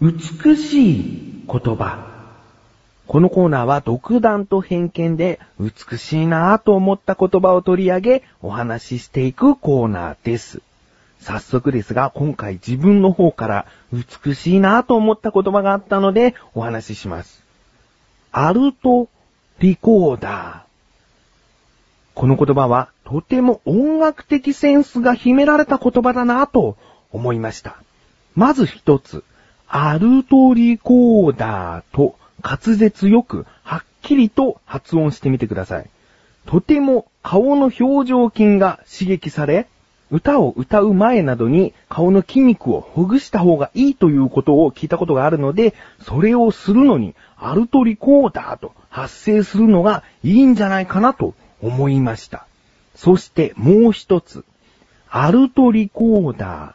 美しい言葉。このコーナーは独断と偏見で美しいなぁと思った言葉を取り上げお話ししていくコーナーです。早速ですが今回自分の方から美しいなぁと思った言葉があったのでお話しします。アルトリコーダー。この言葉はとても音楽的センスが秘められた言葉だなぁと思いました。まず一つ、アルトリコーダーと滑舌よくはっきりと発音してみてください。とても顔の表情筋が刺激され、歌を歌う前などに顔の筋肉をほぐした方がいいということを聞いたことがあるので、それをするのにアルトリコーダーと発声するのがいいんじゃないかなと思いました。そしてもう一つ、アルトリコーダ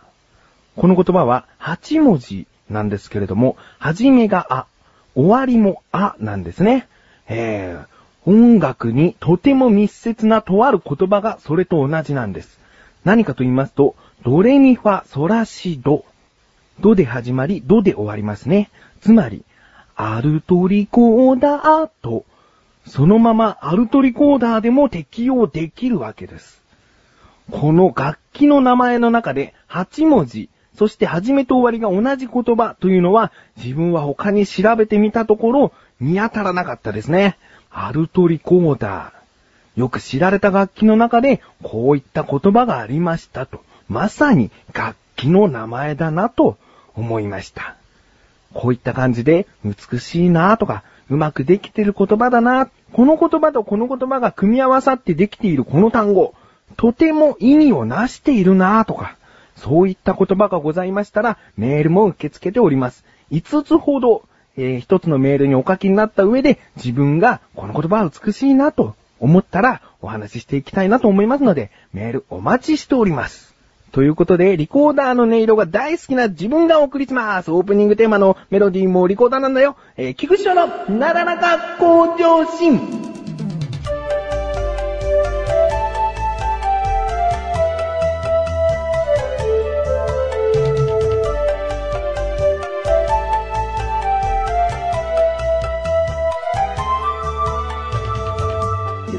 ー。この言葉は8文字なんですけれども、始めがあ、終わりもあなんですね。えー、音楽にとても密接なとある言葉がそれと同じなんです。何かと言いますと、ドレミファソラシド。ドで始まり、ドで終わりますね。つまり、アルトリコーダーと、そのままアルトリコーダーでも適用できるわけです。この楽器の名前の中で8文字、そして始めと終わりが同じ言葉というのは自分は他に調べてみたところ見当たらなかったですね。アルトリコーダー。よく知られた楽器の中でこういった言葉がありましたと。まさに楽器の名前だなと思いました。こういった感じで美しいなとかうまくできてる言葉だな。この言葉とこの言葉が組み合わさってできているこの単語。とても意味をなしているなとか。そういった言葉がございましたら、メールも受け付けております。5つほど、えー、1つのメールにお書きになった上で、自分がこの言葉は美しいなと思ったら、お話ししていきたいなと思いますので、メールお待ちしております。ということで、リコーダーの音色が大好きな自分がお送りします。オープニングテーマのメロディーもリコーダーなんだよ。えー、菊池のなだらか向上心。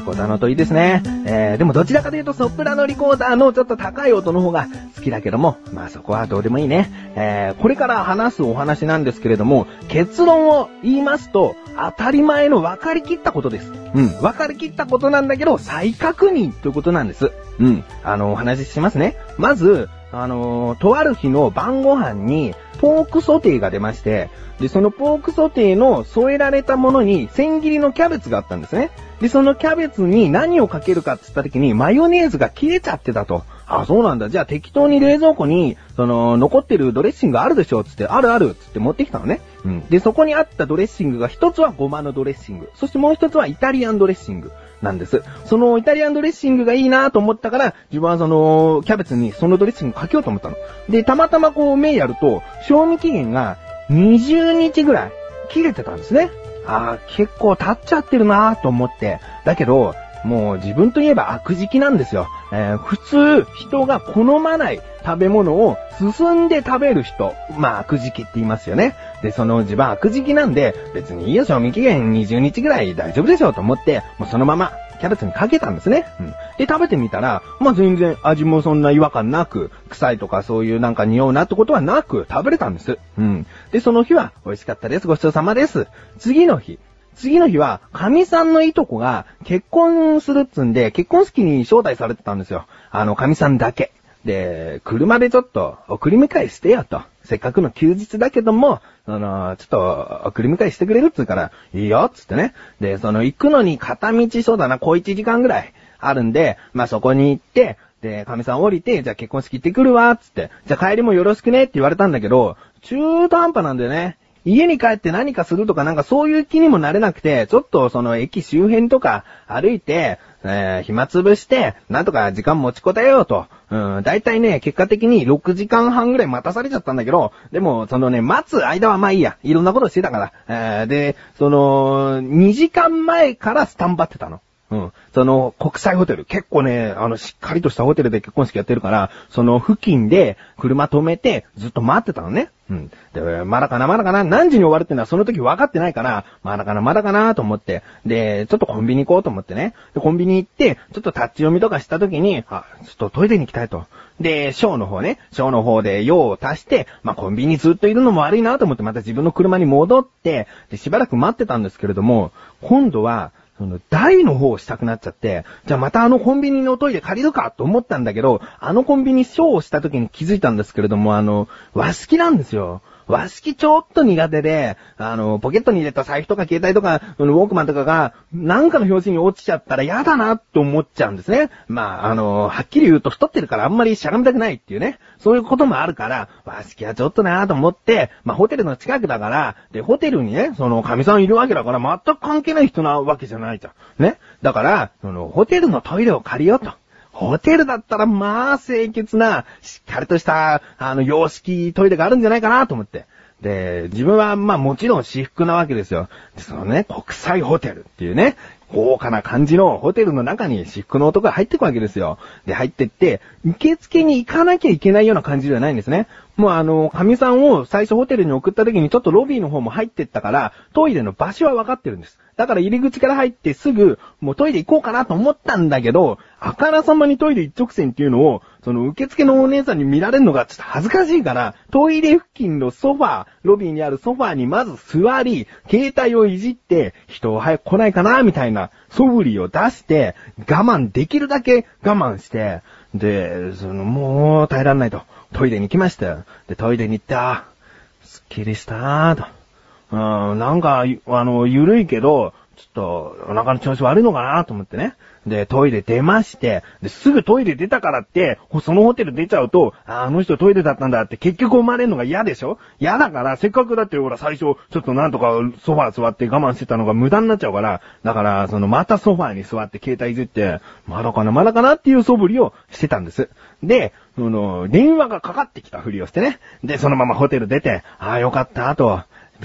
コーダーの音いいですね。えー、でもどちらかというとソプラノリコーダーのちょっと高い音の方が好きだけども、まあそこはどうでもいいね。えー、これから話すお話なんですけれども、結論を言いますと、当たり前の分かりきったことです。うん、分かりきったことなんだけど、再確認ということなんです。うん、あの、お話ししますね。まず、あのー、とある日の晩ご飯に、ポークソテーが出まして、で、そのポークソテーの添えられたものに千切りのキャベツがあったんですね。で、そのキャベツに何をかけるかって言った時にマヨネーズが切れちゃってたと。あ、そうなんだ。じゃあ適当に冷蔵庫に、その、残ってるドレッシングあるでしょつって、あるあるつって持ってきたのね。うん。で、そこにあったドレッシングが一つはごまのドレッシング。そしてもう一つはイタリアンドレッシング。なんです。そのイタリアンドレッシングがいいなと思ったから、自分はその、キャベツにそのドレッシングかけようと思ったの。で、たまたまこう目やると、賞味期限が20日ぐらい切れてたんですね。ああ、結構経っちゃってるなと思って。だけど、もう自分といえば悪時期なんですよ。えー、普通、人が好まない食べ物を進んで食べる人。まあ悪時期って言いますよね。で、その自分悪時期なんで、別にいいよ、賞味期限20日ぐらい大丈夫でしょうと思って、もうそのままキャベツにかけたんですね。うん。で、食べてみたら、まあ全然味もそんな違和感なく、臭いとかそういうなんか匂うなってことはなく食べれたんです。うん。で、その日は美味しかったです。ごちそうさまです。次の日。次の日は、神さんのいとこが結婚するっつんで、結婚式に招待されてたんですよ。あの、神さんだけ。で、車でちょっと送り迎えしてよと。せっかくの休日だけども、あの、ちょっと送り迎えしてくれるっつうから、いいよっつってね。で、その行くのに片道そうだな、小1時間ぐらいあるんで、まあ、そこに行って、で、神さん降りて、じゃあ結婚式行ってくるわ、っつって。じゃあ帰りもよろしくねって言われたんだけど、中途半端なんだよね。家に帰って何かするとかなんかそういう気にもなれなくて、ちょっとその駅周辺とか歩いて、えー、暇つぶして、なんとか時間持ちこたえようと。うん、だいたいね、結果的に6時間半ぐらい待たされちゃったんだけど、でも、そのね、待つ間はまあいいや。いろんなことしてたから。えー、で、その、2時間前からスタンバってたの。うん。その、国際ホテル、結構ね、あの、しっかりとしたホテルで結婚式やってるから、その付近で車止めてずっと待ってたのね。うん。で、まだかな、まだかな、何時に終わるってのはその時分かってないから、まだかな、まだかなと思って、で、ちょっとコンビニ行こうと思ってね。で、コンビニ行って、ちょっとタッチ読みとかした時に、あ、ちょっとトイレに行きたいと。で、ショーの方ね、ショーの方で用を足して、まあ、コンビニずっといるのも悪いなと思ってまた自分の車に戻って、で、しばらく待ってたんですけれども、今度は、その、台の方をしたくなっちゃって、じゃあまたあのコンビニのトイレ借りるかと思ったんだけど、あのコンビニショーをした時に気づいたんですけれども、あの、和式なんですよ。和式ちょっと苦手で、あの、ポケットに入れた財布とか携帯とか、ウォークマンとかが、なんかの表紙に落ちちゃったら嫌だなって思っちゃうんですね。まあ、あの、はっきり言うと太ってるからあんまりしゃがみたくないっていうね。そういうこともあるから、和式はちょっとなと思って、まあ、ホテルの近くだから、で、ホテルにね、その、神さんいるわけだから、全く関係ない人なわけじゃないじゃん。ね。だから、その、ホテルのトイレを借りようと。ホテルだったら、まあ、清潔な、しっかりとした、あの、洋式トイレがあるんじゃないかなと思って。で、自分は、まあもちろん私服なわけですよ。そのね、国際ホテルっていうね、豪華な感じのホテルの中に私服の男が入ってくわけですよ。で、入ってって、受付に行かなきゃいけないような感じではないんですね。もうあの、神さんを最初ホテルに送った時にちょっとロビーの方も入ってったから、トイレの場所は分かってるんです。だから入り口から入ってすぐ、もうトイレ行こうかなと思ったんだけど、あからさまにトイレ一直線っていうのを、その受付のお姉さんに見られるのがちょっと恥ずかしいから、トイレ付近のソファー、ロビーにあるソファーにまず座り、携帯をいじって、人を早く来ないかな、みたいな素振りを出して、我慢できるだけ我慢して、で、その、もう耐えられないと。トイレに行きましたよ。で、トイレに行って、あーすっきりしたーと。うん、なんか、あの、ゆるいけど、ちょっと、お腹の調子悪いのかなと思ってね。で、トイレ出まして、で、すぐトイレ出たからって、そのホテル出ちゃうと、ああの人トイレだったんだって結局思われるのが嫌でしょ？嫌だから、せっかくだってほら最初、ちょっとなんとかソファー座って我慢してたのが無駄になっちゃうから、だから、そのまたソファーに座って携帯いじって、まだかなまだかなっていう素振りをしてたんです。で、その、電話がかかってきたふりをしてね。で、そのままホテル出て、ああよかった、と。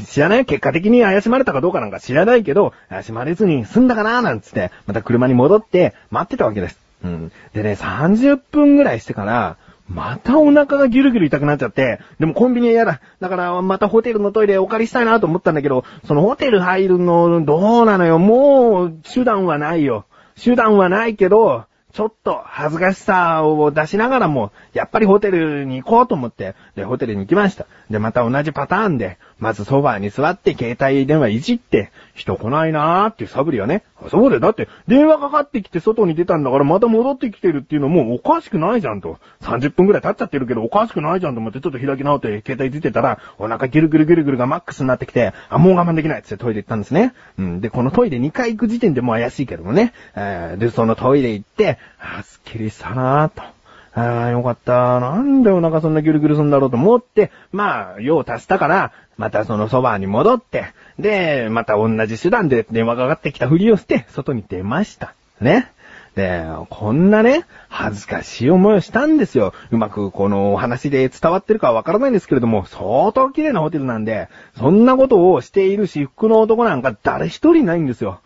知らない？結果的に怪しまれたかどうかなんか知らないけど、怪しまれずに済んだかななんつって、また車に戻って待ってたわけです。うん。でね、30分ぐらいしてから、またお腹がギュルギュル痛くなっちゃって、でもコンビニは嫌だ。だからまたホテルのトイレお借りしたいなと思ったんだけど、そのホテル入るのどうなのよ。もう手段はないよ。手段はないけど、ちょっと恥ずかしさを出しながらも、やっぱりホテルに行こうと思って、で、ホテルに行きました。で、また同じパターンで、まずソファーに座って携帯電話いじって、人来ないなーっていうサブリはね。そうだよ。だって、電話かかってきて外に出たんだからまた戻ってきてるっていうのもうおかしくないじゃんと。30分くらい経っちゃってるけどおかしくないじゃんと思ってちょっと開き直って携帯いじってたら、お腹ギルギルギルギルがマックスになってきて、あ、もう我慢できないっつってトイレ行ったんですね。うん。で、このトイレ2回行く時点でも怪しいけどもね。えーで、そのトイレ行って、あ、すっきりしたなーと。ああ、よかった。なんでお腹そんなギュルギュルすんだろうと思って、まあ、用を足したから、またそのそばに戻って、で、また同じ手段で電話がかかってきたふりをして、外に出ました。ね。で、こんなね、恥ずかしい思いをしたんですよ。うまくこのお話で伝わってるかはわからないんですけれども、相当綺麗なホテルなんで、そんなことをしている私服の男なんか誰一人ないんですよ。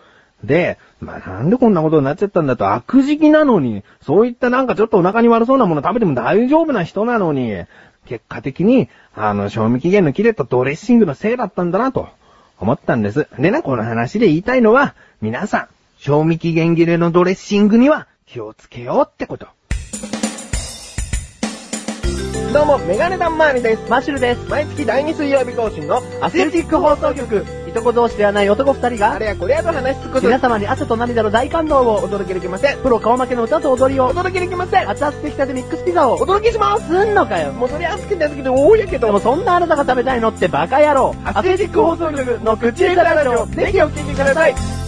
で、まあ、なんでこんなことになっちゃったんだと、悪時期なのに、そういったなんかちょっとお腹に悪そうなもの食べても大丈夫な人なのに、結果的に、あの、賞味期限の切れたドレッシングのせいだったんだなと、思ったんです。でね、この話で言いたいのは、皆さん、賞味期限切れのドレッシングには気をつけようってこと。どうも、メガネタンマーニです。マシュルです。毎月第2水曜日更新のアスレチック放送局。いとこ同士ではない男二人が、あれやこれやと話しつくこと皆様に汗と涙の大感動をお届けできません。プロ顔負けの歌と踊りをお、届けできません。熱々できたてミックスピザをお、届けします。すんのかよ。もうそれは好きな好きで多いやけどでも、そんなあなたが食べたいのってバカ野郎。アスレチック放送局の口枝ラジオ、ぜひお聞きください。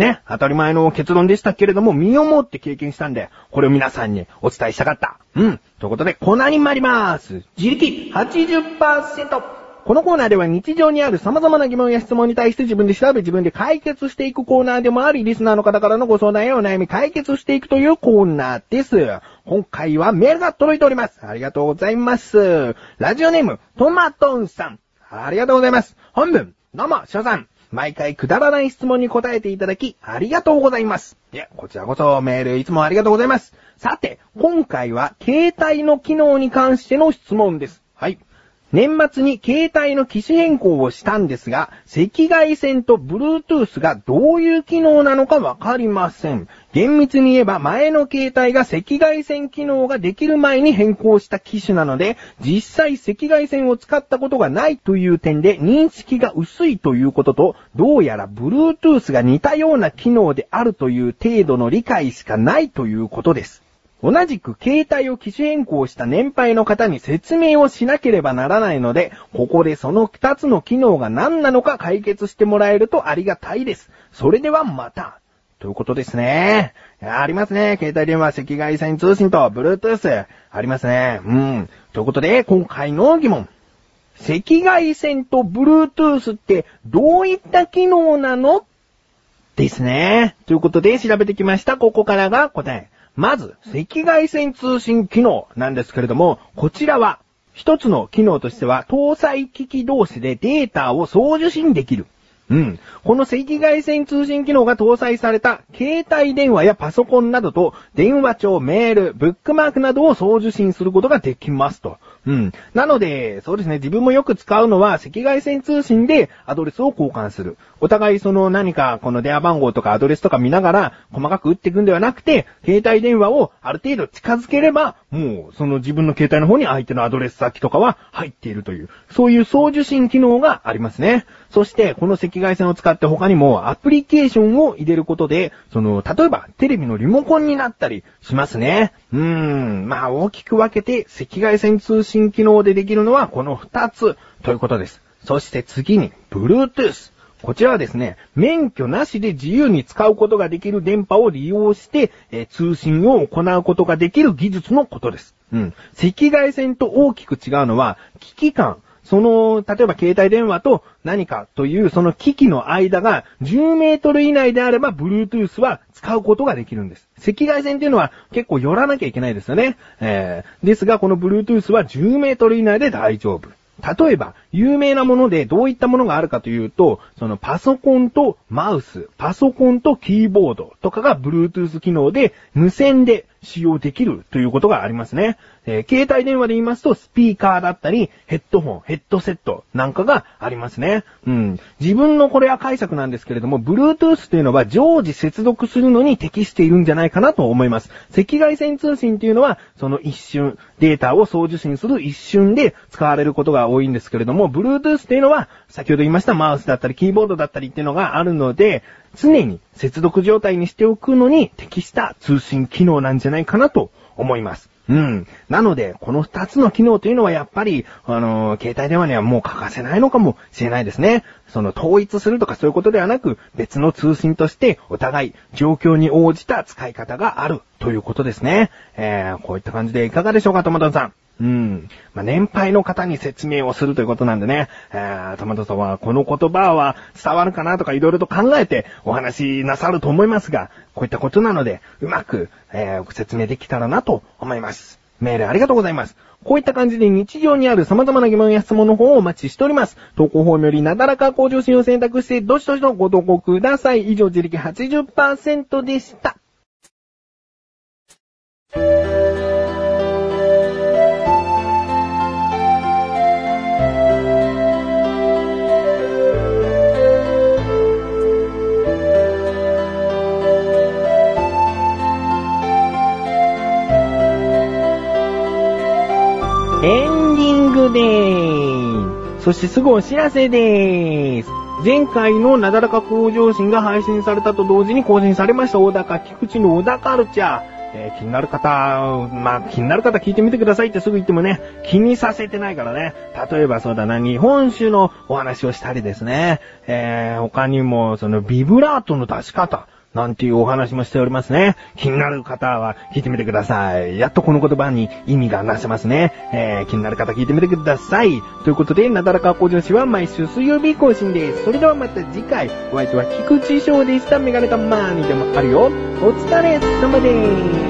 ね、当たり前の結論でしたけれども、身をもって経験したんで、これを皆さんにお伝えしたかった。うん。ということで、コーナーに参ります。自力80%。このコーナーでは日常にある様々な疑問や質問に対して自分で調べ自分で解決していくコーナーでもあり、リスナーの方からのご相談やお悩み解決していくというコーナーです。今回はメールが届いております。ありがとうございます。ラジオネーム、トマトンさん。ありがとうございます。本文、どうも、翔さん。毎回くだらない質問に答えていただき、ありがとうございます。いや、こちらこそメールいつもありがとうございます。さて、今回は携帯の機能に関しての質問です。はい。年末に携帯の機種変更をしたんですが、赤外線と Bluetooth がどういう機能なのかわかりません。厳密に言えば前の携帯が赤外線機能ができる前に変更した機種なので、実際赤外線を使ったことがないという点で認識が薄いということと、どうやら Bluetooth が似たような機能であるという程度の理解しかないということです。同じく携帯を機種変更した年配の方に説明をしなければならないので、ここでその2つの機能が何なのか解決してもらえるとありがたいです。それではまた。ということですね。ありますね。携帯電話赤外線通信と Bluetooth。ありますね。うん。ということで、今回の疑問。赤外線と Bluetooth ってどういった機能なの？ですね。ということで調べてきました。ここからが答え。まず、赤外線通信機能なんですけれども、こちらは、一つの機能としては、搭載機器同士でデータを送受信できる。うん。この赤外線通信機能が搭載された携帯電話やパソコンなどと電話帳、メール、ブックマークなどを送受信することができますと。うん。なので、そうですね、自分もよく使うのは赤外線通信でアドレスを交換する。お互いその何かこの電話番号とかアドレスとか見ながら細かく打っていくんではなくて、携帯電話をある程度近づければ、もうその自分の携帯の方に相手のアドレス先とかは入っているという、そういう送受信機能がありますね。そして、この赤外線を使って他にもアプリケーションを入れることで、その、例えばテレビのリモコンになったりしますね。うーん、まあ大きく分けて赤外線通信機能でできるのはこの2つということです。そして次に、Bluetooth。こちらはですね、免許なしで自由に使うことができる電波を利用して、えー通信を行うことができる技術のことです。うん。赤外線と大きく違うのは、危機器間。その、例えば携帯電話と何かというその機器の間が10メートル以内であれば Bluetooth は使うことができるんです。赤外線っていうのは結構寄らなきゃいけないですよね。えー、ですがこの Bluetooth は10メートル以内で大丈夫。例えば、有名なものでどういったものがあるかというと、そのパソコンとマウス、パソコンとキーボードとかが Bluetooth 機能で無線で使用できるということがありますね。えー携帯電話で言いますと、スピーカーだったり、ヘッドホン、ヘッドセットなんかがありますね。うん。自分のこれは解釈なんですけれども、Bluetooth というのは常時接続するのに適しているんじゃないかなと思います。赤外線通信というのは、その一瞬、データを送受信する一瞬で使われることが多いんですけれども、も Bluetooth というのは、先ほど言いましたマウスだったり、キーボードだったりっていうのがあるので、常に接続状態にしておくのに適した通信機能なんじゃないかなと思います。うん。なので、この二つの機能というのはやっぱり、あのー携帯電話にはもう欠かせないのかもしれないですね。その統一するとかそういうことではなく、別の通信としてお互い状況に応じた使い方があるということですね。えー、こういった感じでいかがでしょうか、トマトさん。うん。まあ、年配の方に説明をするということなんでね、えー、トマトさんはこの言葉は伝わるかなとかいろいろと考えてお話しなさると思いますが、こういったことなので、うまく、えー、説明できたらなと思います。メールありがとうございます。こういった感じで日常にある様々な疑問や質問の方をお待ちしております。投稿フォームよりなだらか向上心を選択して、どしどしとご投稿ください。以上、自力80%でした。そしてすぐお知らせでーす。前回のなだらか向上心が配信されたと同時に更新されました小高菊池の小高カルチャー。えー気になる方、まあ、気になる方聞いてみてくださいってすぐ言ってもね、気にさせてないからね。例えばそうだな、日本酒のお話をしたりですね。えー他にも、そのビブラートの出し方。なんていうお話もしておりますね。気になる方は聞いてみてください。やっとこの言葉に意味がなせますね。えー、気になる方聞いてみてください。ということで、なだらか向上心は毎週水曜日更新です。それではまた次回、お相手は菊池翔でした。メガネたまーにでもあるよ。お疲れ様でーす。